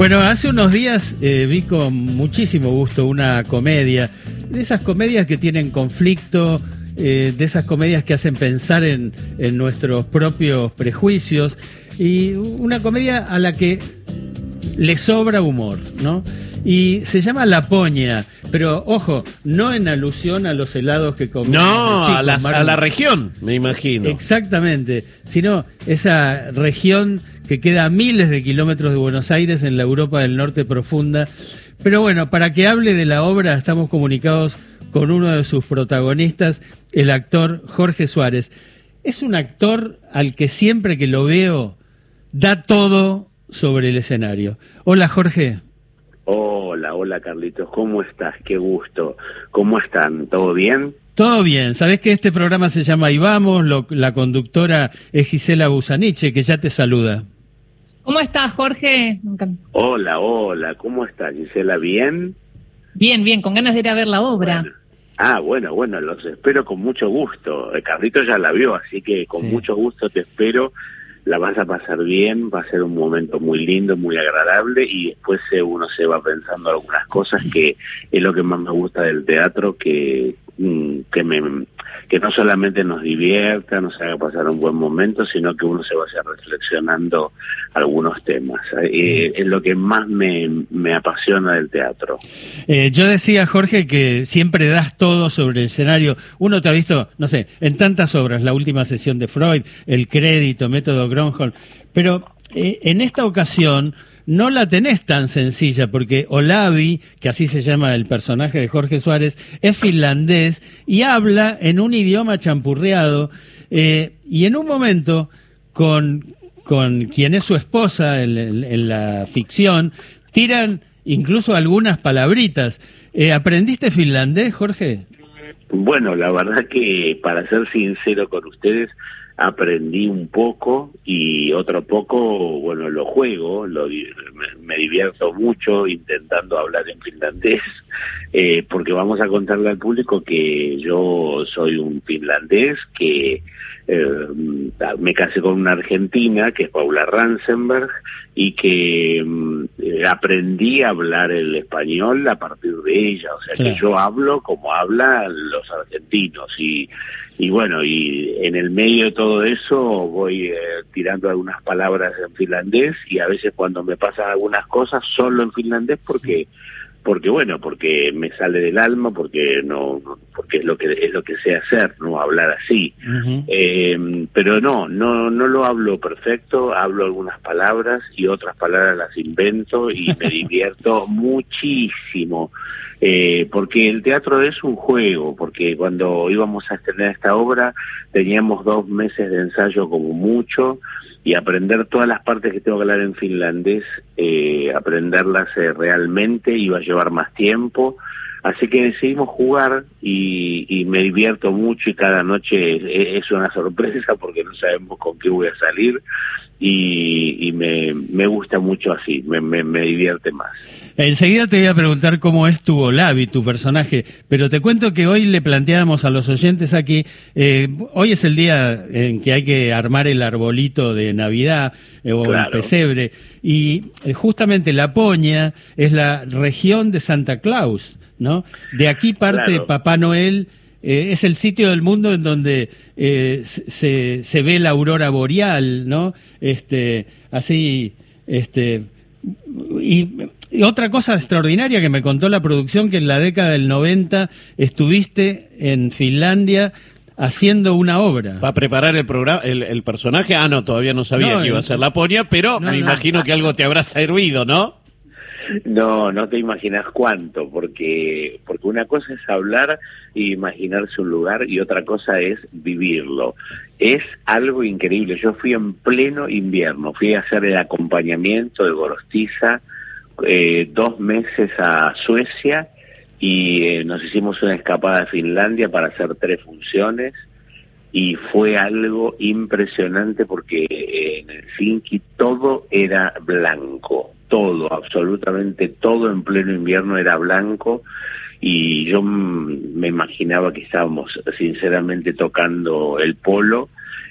Bueno, hace unos días eh, vi con muchísimo gusto una comedia, de esas comedias que tienen conflicto, eh, de esas comedias que hacen pensar en, en nuestros propios prejuicios, y una comedia a la que le sobra humor, ¿no? Y se llama La Poña, pero ojo, no en alusión a los helados que comemos. No, chicos, a, a la región, me imagino. Exactamente, sino esa región que queda a miles de kilómetros de Buenos Aires en la Europa del Norte profunda. Pero bueno, para que hable de la obra estamos comunicados con uno de sus protagonistas, el actor Jorge Suárez. Es un actor al que siempre que lo veo da todo sobre el escenario. Hola Jorge. Hola, hola Carlitos, ¿cómo estás? Qué gusto. ¿Cómo están? ¿Todo bien? Todo bien, sabés que este programa se llama Ahí Vamos, lo- la conductora es Gisela Busaniche, que ya te saluda. ¿Cómo estás, Jorge? Hola, hola, ¿cómo estás, Gisela? ¿Bien? Bien, bien, con ganas de ir a ver la obra. Bueno. Ah, bueno, bueno, los espero con mucho gusto. Eh, Carlitos ya la vio, así que con Sí. mucho gusto te espero. La vas a pasar bien, va a ser un momento muy lindo, muy agradable y después eh, uno se va pensando algunas cosas que es lo que más me gusta del teatro, que que me que no solamente nos divierta, nos haga pasar un buen momento, sino que uno se vaya reflexionando algunos temas. Eh, es lo que más me, me apasiona del teatro. Eh, yo decía, Jorge, que siempre das todo sobre el escenario. Uno te ha visto, no sé, en tantas obras, la última sesión de Freud, El Crédito, Método Gronholm, pero eh, en esta ocasión no la tenés tan sencilla, porque Olavi, que así se llama el personaje de Jorge Suárez, es finlandés y habla en un idioma champurreado, eh, y en un momento, con, con quien es su esposa en, la ficción, tiran incluso algunas palabritas. Eh, ¿Aprendiste finlandés, Jorge? Bueno, la verdad que para ser sincero con ustedes, aprendí un poco y otro poco, bueno, lo juego, lo, me, me divierto mucho intentando hablar en finlandés, eh, porque vamos a contarle al público que yo soy un finlandés que eh, me casé con una argentina, que es Paula Ransenberg, y que mm, eh, aprendí a hablar el español a partir de ella, o sea que yo hablo como hablan los argentinos y y bueno, y en el medio de todo eso voy eh, tirando algunas palabras en finlandés y a veces cuando me pasan algunas cosas solo en finlandés porque porque bueno, porque me sale del alma, porque no porque es lo que es lo que sé hacer, no hablar así. Eh, pero no, no, no lo hablo perfecto, hablo algunas palabras y otras palabras las invento y me divierto muchísimo, eh, porque el teatro es un juego, porque cuando íbamos a estrenar esta obra teníamos dos meses de ensayo como mucho y aprender todas las partes que tengo que hablar en finlandés, eh, aprenderlas eh, realmente iba a llevar más tiempo. Así que decidimos jugar y, y me divierto mucho y cada noche es, es una sorpresa porque no sabemos con qué voy a salir y, y me, me gusta mucho así, me, me, me divierte más. Enseguida te voy a preguntar cómo es tu Olavi, tu personaje, pero te cuento que hoy le planteábamos a los oyentes aquí, eh, hoy es el día en que hay que armar el arbolito de Navidad eh, o el pesebre, y eh, justamente La Poña es la región de Santa Claus, ¿no? De aquí parte Claro. Papá Noel. Eh, es el sitio del mundo en donde eh, se, se ve la aurora boreal, ¿no? Este, así, este, y, y otra cosa extraordinaria que me contó la producción, que en la década del 90 estuviste en Finlandia haciendo una obra. ¿Va a preparar el programa, el, el personaje? Ah, no, todavía no sabía No, que iba a ser la poña, pero No, me no. imagino que algo te habrá servido, ¿no? No, no te imaginas cuánto, porque porque una cosa es hablar imaginarse un lugar y otra cosa es vivirlo. Es algo increíble. Yo fui en pleno invierno, fui a hacer el acompañamiento de Gorostiza eh, dos meses a Suecia y eh, nos hicimos una escapada a Finlandia para hacer tres funciones y fue algo impresionante porque eh, en Helsinki todo era blanco, todo, absolutamente todo en pleno invierno era blanco y yo me imaginaba que estábamos sinceramente tocando el polo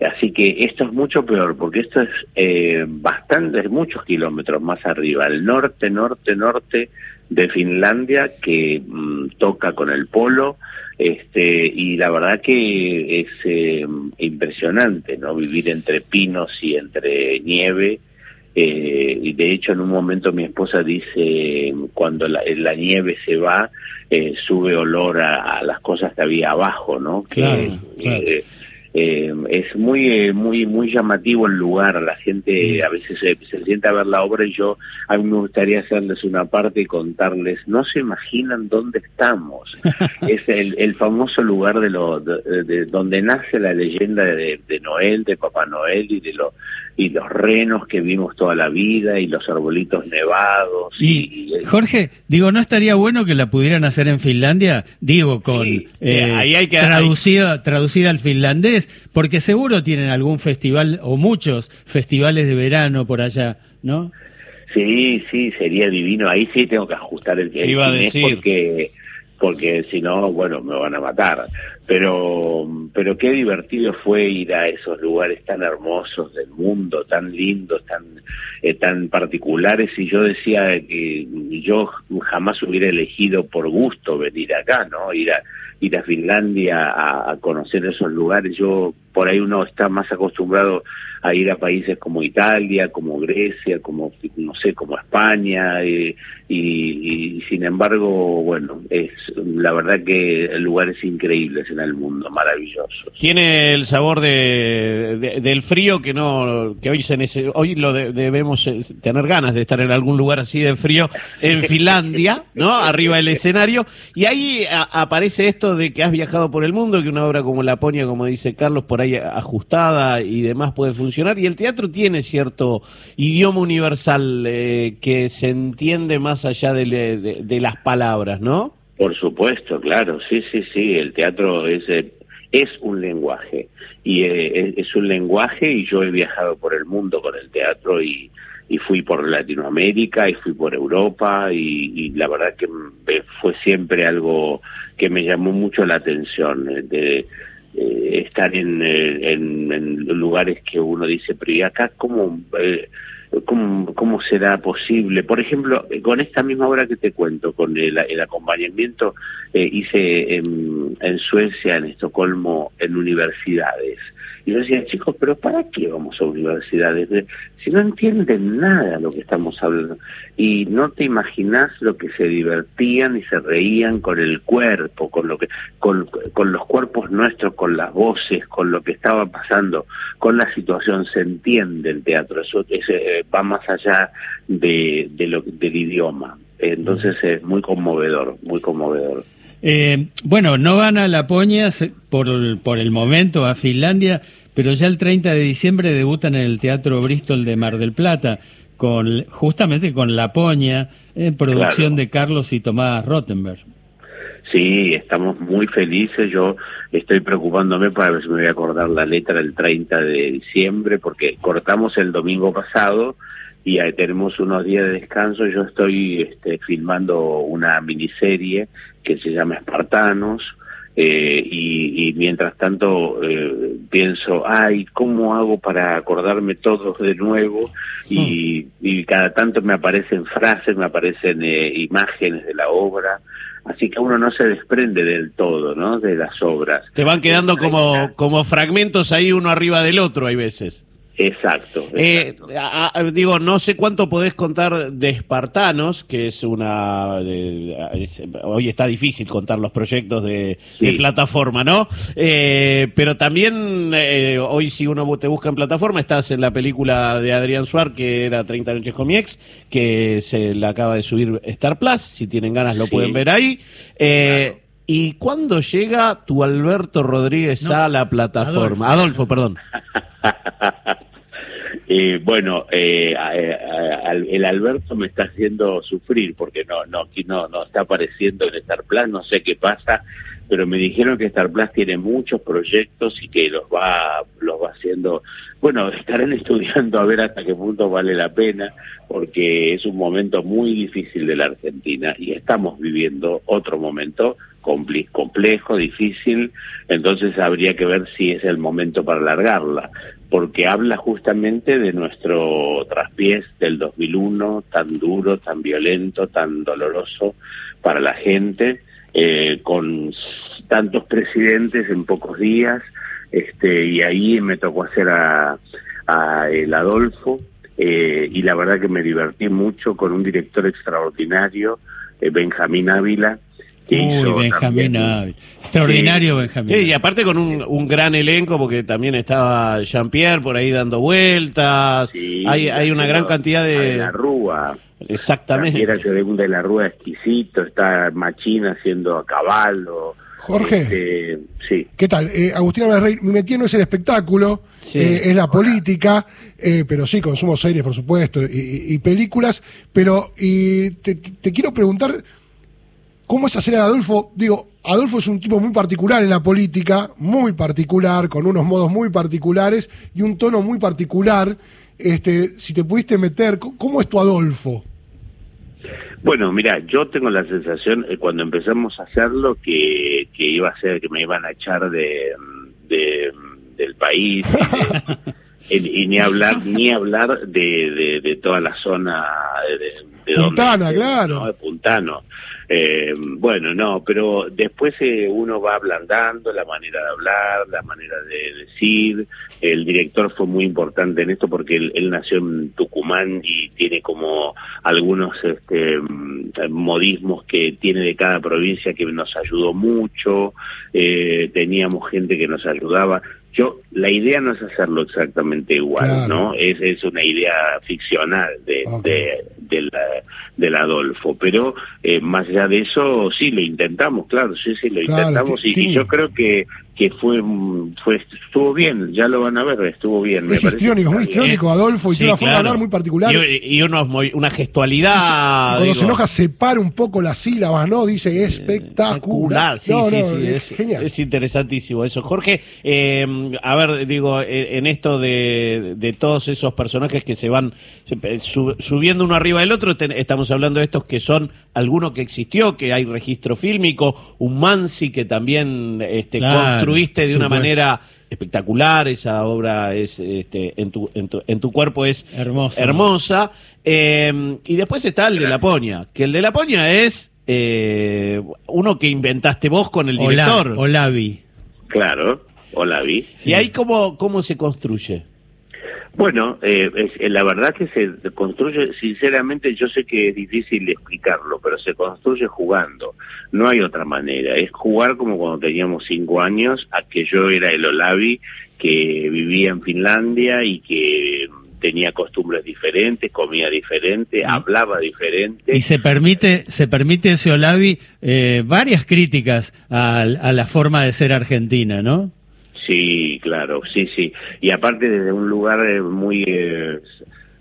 Así que esto es mucho peor, porque esto es eh, bastante, muchos kilómetros más arriba, al norte, norte, norte de Finlandia, que mm, toca con el polo, este, y la verdad que es eh, impresionante, ¿no? Vivir entre pinos y entre nieve, eh, y de hecho en un momento mi esposa dice, cuando la, la nieve se va, eh, sube olor a, a, las cosas que había abajo, ¿no? Claro, que, claro. Eh, eh, es muy eh, muy muy llamativo el lugar la gente a veces se, se, siente a ver la obra y yo a mí me gustaría hacerles una parte y contarles no se imaginan dónde estamos es el, el, famoso lugar de lo de, de, donde nace la leyenda de, de, Noel de Papá Noel y de lo y los renos que vimos toda la vida y los arbolitos nevados y, y Jorge digo no estaría bueno que la pudieran hacer en Finlandia digo con sí, eh, ahí hay que, traducida hay... traducida al finlandés porque seguro tienen algún festival o muchos festivales de verano por allá, ¿no? Sí, sí, sería divino. Ahí sí tengo que ajustar el, el iba a decir porque porque si no, bueno, me van a matar. Pero, pero qué divertido fue ir a esos lugares tan hermosos del mundo, tan lindos, tan, eh, tan particulares. Y yo decía que yo jamás hubiera elegido por gusto venir acá, ¿no? Ir a, ir a Finlandia a, a conocer esos lugares. Yo, por ahí uno está más acostumbrado a ir a países como Italia, como Grecia, como no sé, como España eh, y, y, sin embargo, bueno, es la verdad que lugares increíbles en el mundo, maravillosos. Tiene el sabor de, de del frío que no que hoy se nece, hoy lo de, debemos eh, tener ganas de estar en algún lugar así de frío en Finlandia, ¿no? Arriba del escenario y ahí a, aparece esto de que has viajado por el mundo, que una obra como Laponia, como dice Carlos, por ahí ajustada y demás puede funcionar y el teatro tiene cierto idioma universal eh, que se entiende más allá de, las palabras, ¿no? Por supuesto, claro, sí, sí, sí, el teatro es, eh, es un lenguaje y eh, es un lenguaje y yo he viajado por el mundo con el teatro y, fui por Latinoamérica y fui por Europa y, y, la verdad que fue siempre algo que me llamó mucho la atención de eh, estar en, en, en, lugares que uno dice, pero ¿y acá cómo, eh, cómo será posible? Por ejemplo, con esta misma obra que te cuento, con el, el acompañamiento, eh, hice en, en Suecia, en Estocolmo, en universidades. Y yo decía, chicos, pero ¿para qué vamos a universidades? Si no entienden nada lo que estamos hablando. Y no te imaginas lo que se divertían y se reían con el cuerpo, con lo que, con, con los cuerpos nuestros, con las voces, con lo que estaba pasando, con la situación. Se entiende el teatro. Eso es, eh, va más allá de, de lo, del idioma. Entonces es muy conmovedor, muy conmovedor. Eh, bueno, no van a Laponia por, por el momento a Finlandia, pero ya el 30 de diciembre debutan en el Teatro Bristol de Mar del Plata, con justamente con Laponia, en producción claro. de Carlos y Tomás Rottenberg. Sí, estamos muy felices. Yo estoy preocupándome para ver si me voy a acordar la letra el 30 de diciembre, porque cortamos el domingo pasado y ahí tenemos unos días de descanso. Yo estoy este, filmando una miniserie que se llama Espartanos. Eh, y, y, mientras tanto eh, pienso, ay, ¿cómo hago para acordarme todos de nuevo? Y, mm. y cada tanto me aparecen frases, me aparecen eh, imágenes de la obra, así que uno no se desprende del todo, ¿no? De las obras. Te van quedando como, como fragmentos ahí uno arriba del otro, hay veces. Exacto. exacto. Eh, a, a, digo, no sé cuánto podés contar de Espartanos, que es una. De, es, hoy está difícil contar los proyectos de, sí. de plataforma, ¿no? Eh, pero también, eh, hoy, si uno te busca en plataforma, estás en la película de Adrián Suar, que era 30 Noches con mi ex, que se la acaba de subir Star Plus. Si tienen ganas, lo sí. pueden ver ahí. Claro. ¿Y cuándo llega tu Alberto Rodríguez no, a la plataforma? Adolfo, Adolfo perdón. Eh, bueno, eh, el Alberto me está haciendo sufrir porque no, no, aquí no, no está apareciendo en Star Plus, no sé qué pasa, pero me dijeron que Star Plus tiene muchos proyectos y que los va, los va haciendo, bueno, estarán estudiando a ver hasta qué punto vale la pena, porque es un momento muy difícil de la Argentina y estamos viviendo otro momento complejo, difícil, entonces habría que ver si es el momento para alargarla, porque habla justamente de nuestro traspiés del 2001, tan duro, tan violento, tan doloroso para la gente, eh, con tantos presidentes en pocos días, este, y ahí me tocó hacer a, el Adolfo, eh, y la verdad que me divertí mucho con un director extraordinario, eh, Benjamín Ávila, Uy, Benjamín Extraordinario Benjamín. Sí, y aparte con un, un, gran elenco, porque también estaba Jean-Pierre por ahí dando vueltas. hay, hay una gran cantidad de. La Rúa. Exactamente. Era de la Rúa exquisito, está Machina haciendo a caballo. Jorge, este, sí. ¿qué tal? Eh, Agustina Rey, mi metí no es el espectáculo, eh, es la política, eh, pero sí, consumo series, por supuesto, y, películas, pero y te, te, quiero preguntar, ¿Cómo es hacer a Adolfo? Digo, Adolfo es un tipo muy particular en la política, muy particular, con unos modos muy particulares y un tono muy particular. Este, si te pudiste meter, ¿cómo es tu Adolfo? Bueno, mira, yo tengo la sensación eh, cuando empezamos a hacerlo que, iba a ser que me iban a echar de, del país y, ni hablar ni hablar de, de, toda la zona de, de Puntana, claro, de Puntano. Eh, bueno, no, pero después eh, uno va ablandando la manera de hablar, la manera de decir. El director fue muy importante en esto porque él, nació en Tucumán y tiene como algunos este, mm, modismos que tiene de cada provincia que nos ayudó mucho. Eh, teníamos gente que nos ayudaba. Yo, la idea no es hacerlo exactamente igual, ¿no? Es, es una idea ficcional de, de, del, del Adolfo, pero eh, más allá de eso, sí, lo intentamos, claro, sí, sí, lo intentamos y, yo creo que que fue, fue estuvo bien, ya lo van a ver, estuvo bien. Es histriónico, muy histriónico, Adolfo, y tiene una forma de hablar muy particular. Y, unos, una gestualidad. Cuando se enoja, separa un poco las sílabas, ¿no? Dice espectacular. Sí, sí, sí, es, genial. es, interesantísimo eso. Jorge, eh, a ver, digo, eh, en esto de, de, todos esos personajes que se van subiendo uno arriba del otro, estamos hablando de estos que son alguno que existió, que hay registro fílmico, un Mansi que también este, construiste de una manera espectacular, esa obra es este, en, tu, en, tu, en tu cuerpo es hermosa. hermosa. Eh, y después está el de La Poña, que el de La Poña es eh, uno que inventaste vos con el director. Olavi. Claro, Olavi. ¿Y ahí cómo, cómo se construye? Bueno, eh, eh, la verdad que se construye, sinceramente yo sé que es difícil explicarlo, pero se construye jugando. No hay otra manera. Es jugar como cuando teníamos cinco años, a que yo era el Olavi que vivía en Finlandia y que tenía costumbres diferentes, comía diferente, hablaba diferente. Y se permite, se permite ese Olavi eh, varias críticas a, a la forma de ser argentina, ¿no? Sí, claro, sí, sí. Y aparte desde un lugar eh, muy, eh,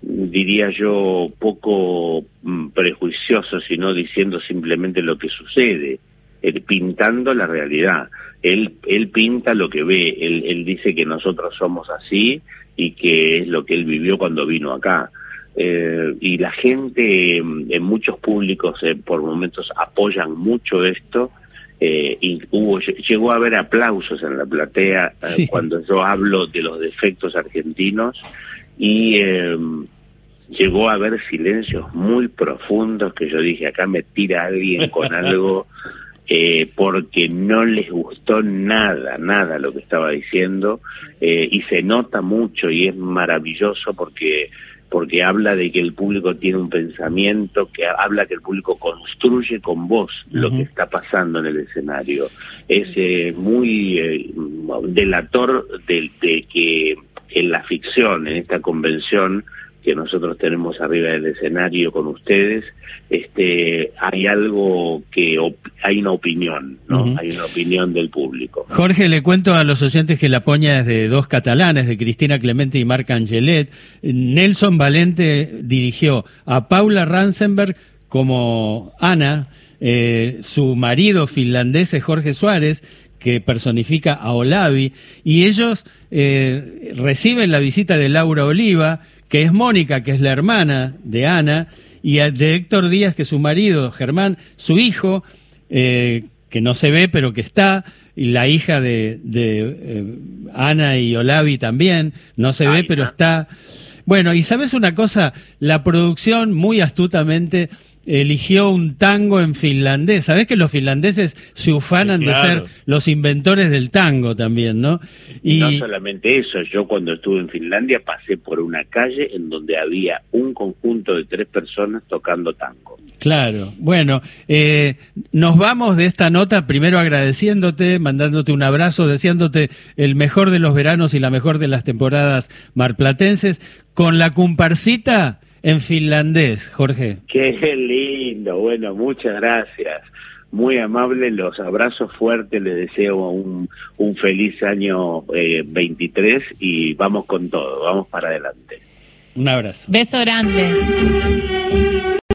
diría yo, poco mm, prejuicioso, sino diciendo simplemente lo que sucede, eh, pintando la realidad. Él, él pinta lo que ve, él, él dice que nosotros somos así y que es lo que él vivió cuando vino acá. y la gente, mm, en muchos públicos, por momentos apoyan mucho esto eh, y hubo, llegó a haber aplausos en la platea eh, cuando yo hablo de los defectos argentinos y em, llegó a haber silencios muy profundos que yo dije, acá me tira alguien con algo eh, porque no les gustó nada, nada lo que estaba diciendo eh, y se nota mucho y es maravilloso porque porque habla de que el público tiene un pensamiento, que habla que el público construye con vos lo que está pasando en el escenario. Es eh, muy eh, delator de, de que en la ficción, en esta convención, que nosotros tenemos arriba del escenario con ustedes, este, hay algo que hay una opinión, ¿no? Hay una opinión del público. Jorge, le cuento a los oyentes que la poña es de dos catalanes, de Cristina Clemente y Marc Angelet. Nelson Valente dirigió a Paula Ransenberg como Ana eh, su marido finlandés es Jorge Suárez, que personifica a Olavi, y ellos eh, reciben la visita de Laura Oliva, que es Mónica, que es la hermana de Ana, y de Héctor Díaz, que es su marido, Germán, su hijo, eh, que no se ve, pero que está, y la hija de, Ana y Olavi también, no se ve, pero está. Bueno, y sabes una cosa, la producción muy astutamente eligió un tango en finlandés. Sabés que los finlandeses se ufanan de ser los inventores del tango también, ¿no? Y no solamente eso, yo cuando estuve en Finlandia pasé por una calle en donde había un conjunto de tres personas tocando tango. Claro, bueno, eh, nos vamos de esta nota primero agradeciéndote, mandándote un abrazo, deseándote el mejor de los veranos y la mejor de las temporadas marplatenses, con la comparsita en finlandés, Jorge. Qué lindo, bueno, muchas gracias. Muy amable, los abrazos fuertes, les deseo un, un feliz año eh, 23 y vamos con todo, vamos para adelante. Un abrazo. Beso grande.